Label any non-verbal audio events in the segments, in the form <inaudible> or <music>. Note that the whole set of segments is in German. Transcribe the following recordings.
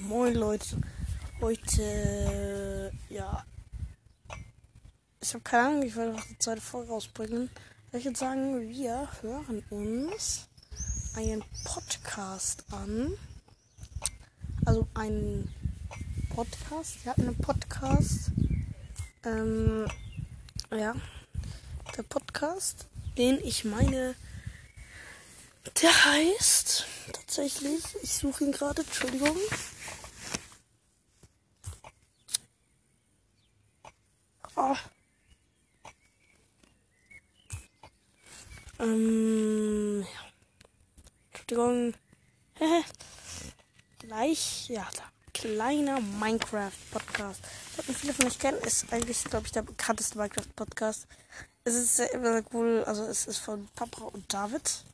Moin Leute, heute, ja, ich habe keine Ahnung, ich werde noch die zweite Folge rausbringen. Ich würde sagen, wir hören uns einen Podcast an. Also einen Podcast, hatten einen Podcast. Ähm, ja, der Podcast, den ich meine, der heißt tatsächlich, ich suche ihn gerade, Entschuldigung. Oh. Ähm, ja. Entschuldigung. <laughs> Gleich, ja, da. Kleiner Minecraft-Podcast. Sollten viele von euch kennen, ist eigentlich, glaube ich, der bekannteste Minecraft-Podcast. Es ist sehr, sehr cool, also es ist von Papa und David.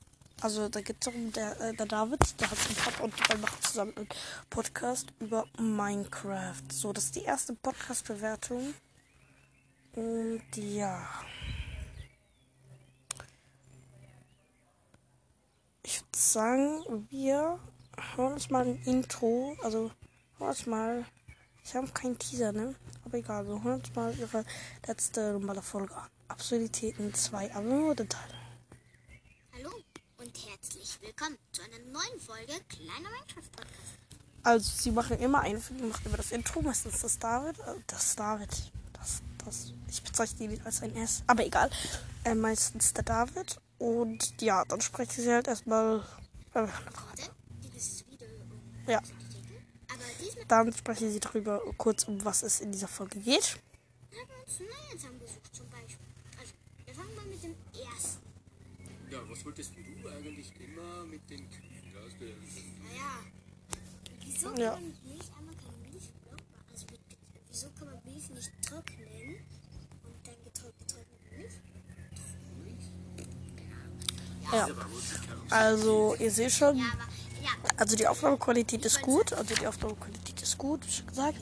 Also da geht es darum, der, äh, der David, der hat einen Papa und der macht zusammen einen Podcast über Minecraft. So, das ist die erste Podcast-Bewertung. Und ja. Ich würde sagen, wir hören uns mal ein Intro. Also, hören uns mal. Ich habe keinen Teaser, ne? Aber egal, wir hören uns mal ihre letzte normale Folge an. Absurditäten 2, aber nur Detail. Hallo und herzlich willkommen zu einer neuen Folge Kleiner Minecraft Podcast. Also, sie machen immer eine Folge, macht immer das Intro, meistens das David. äh, Das David. Das, das. Ich bezeichne ihn als ein S, aber egal. Äh, meistens der David. Und ja, dann sprechen sie halt erstmal. Äh, ja, dann sprechen sie darüber kurz, um was es in dieser Folge geht. haben wir uns neue zusammengesucht zum Beispiel. Also, wir fangen mal mit dem ersten. Ja, was wolltest du eigentlich immer mit den Kühen? Ja Naja, wieso Ja. kann man Milch einmal keine Milch? Also, wieso kann man Milch nicht trocknen und dann getrocknet Milch? Ja. Also, ihr seht schon, Ja, ja, also die Aufnahmequalität ist gut. Also, die Aufnahmequalität ist gut, wie schon gesagt.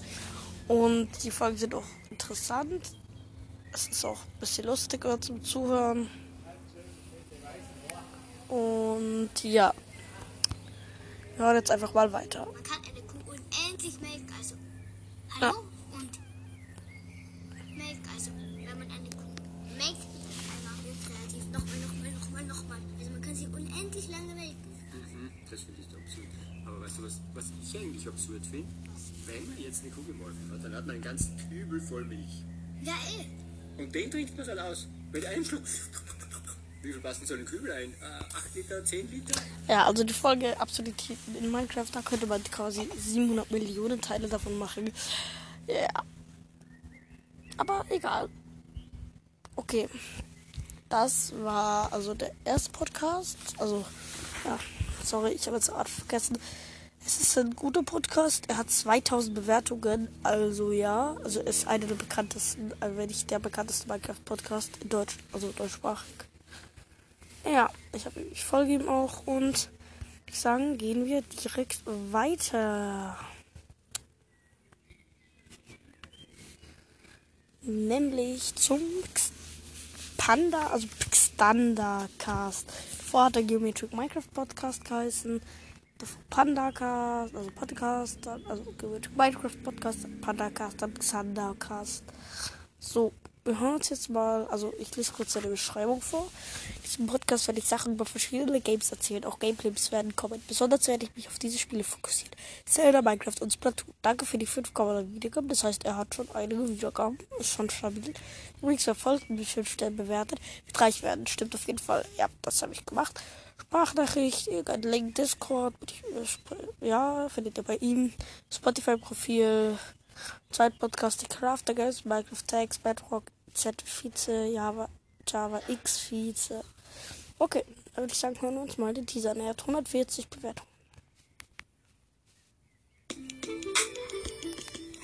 Und die Folgen sind auch interessant. Es ist auch ein bisschen lustiger zum Zuhören. Und ja. Wir hören jetzt einfach mal weiter. man kann eine Kuh unendlich melken. Also, hallo? Und unendlich lange melken. Mhm, das finde ich absurd. Aber weißt du, was, was ich eigentlich absurd finde? Wenn man jetzt eine Kuh gemolken hat, dann hat man einen ganzen Kübel voll Milch. Ja, eh. Und den trinkt man dann aus. Mit einem Schluck. Wie viel passen so einen Kübel ein? Äh, 8 Liter, 10 Liter? Ja, also die Folge Absurditäten in Minecraft, da könnte man quasi 700 Millionen Teile davon machen. Ja. Aber egal. Okay. Das war also der erste Podcast. Also, ja, sorry, ich habe jetzt Art vergessen. Es ist ein guter Podcast. Er hat 2000 Bewertungen. Also ja, also ist einer der bekanntesten, äh, wenn nicht der bekannteste Minecraft-Podcast in Deutsch, also deutschsprachig. Ja, ich, hab, ich folge ihm auch und ich sagen, gehen wir direkt weiter. Nämlich zum X- Panda, also Pixdanda Cast. Vorher hat der Geometric Minecraft Podcast geheißen. Panda Cast, also Podcast, also Geometric Minecraft Podcast, Panda Cast, dann Xander Cast. So, wir hören uns jetzt mal, also ich lese kurz seine Beschreibung vor. In diesem Podcast werde ich Sachen über verschiedene Games erzählen, auch Gameplays werden kommen. Besonders werde ich mich auf diese Spiele fokussieren. Zelda, Minecraft und Splatoon. Danke für die 5,9 Wiedergaben, das heißt, er hat schon einige Wiedergaben, ist schon stabil. Übrigens, wer folgt mit 5 Sternen bewertet, wird reich werden, stimmt auf jeden Fall. Ja, das habe ich gemacht. Sprachnachricht, irgendein Link, Discord, äh, ja, findet ihr bei ihm. Spotify-Profil, Zweitpodcast, die Crafter Games, Minecraft Tags, Bedrock, Z Vize, Java, Java X Vize. Okay, dann würde ich sagen, hören wir uns mal den Teaser an. Er hat 140 Bewertungen.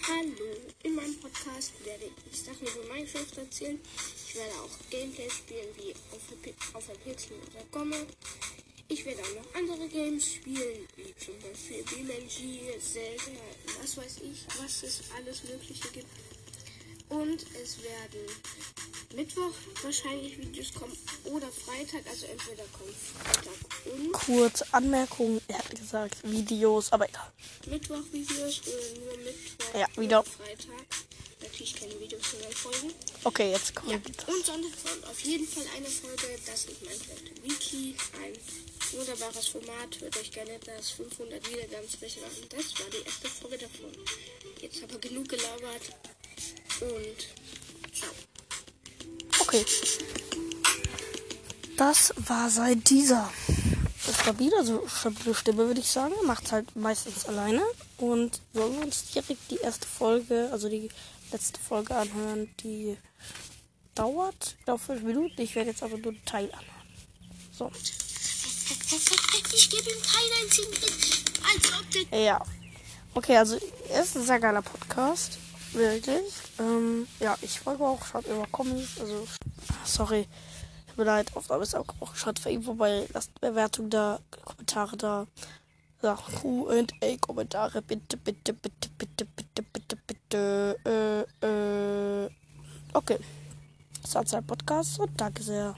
Hallo, in meinem Podcast werde ich Sachen über Minecraft erzählen. Ich werde auch Gameplay spielen, wie auf auf der Pixel oder Komme. Ich werde auch noch andere Games spielen, wie zum Beispiel BeamNG, Zelda, was weiß ich, was es alles Mögliche gibt. Und es werden Mittwoch wahrscheinlich Videos kommen oder Freitag. Also entweder kommt Freitag und Kurze Anmerkung. Er hat gesagt Videos, aber egal. Mittwoch-Videos oder nur Mittwoch Ja, wieder. Freitag. Natürlich keine Videos, sondern Folgen. Okay, jetzt Ja, kommt. und Sonntag kommt auf jeden Fall eine Folge. Das ist Minecraft Weekly. Ein wunderbares Format. Hört euch gerne das 500 Wiedergaben-Special an. Das war die erste Folge davon. Jetzt aber genug gelabert. Und ciao. Okay. Das war seit dieser. Das war wieder so stabile Stimme, würde ich sagen. Macht halt meistens alleine. Und wollen wir uns direkt die erste Folge, also die letzte Folge anhören, die dauert, ich glaube, fünf Minuten. Ich werde jetzt aber nur einen Teil anhören. So. Ich gebe ihm keinen einzigen Blick, als ob der Ja. Okay, also er ist ein sehr geiler Podcast. Wirklich. Ähm, ja, ich folge auch, schaut über Comics. Also, sorry. Tut mir leid, Aufnahme ist abgebrochen. Schaut bei ihm vorbei. Lasst Bewertung da, Kommentare da. Ja, Q&A-Kommentare. Bitte, bitte, bitte, bitte, bitte, bitte, bitte. Äh, äh. Okay. Das war sein Podcast und danke sehr.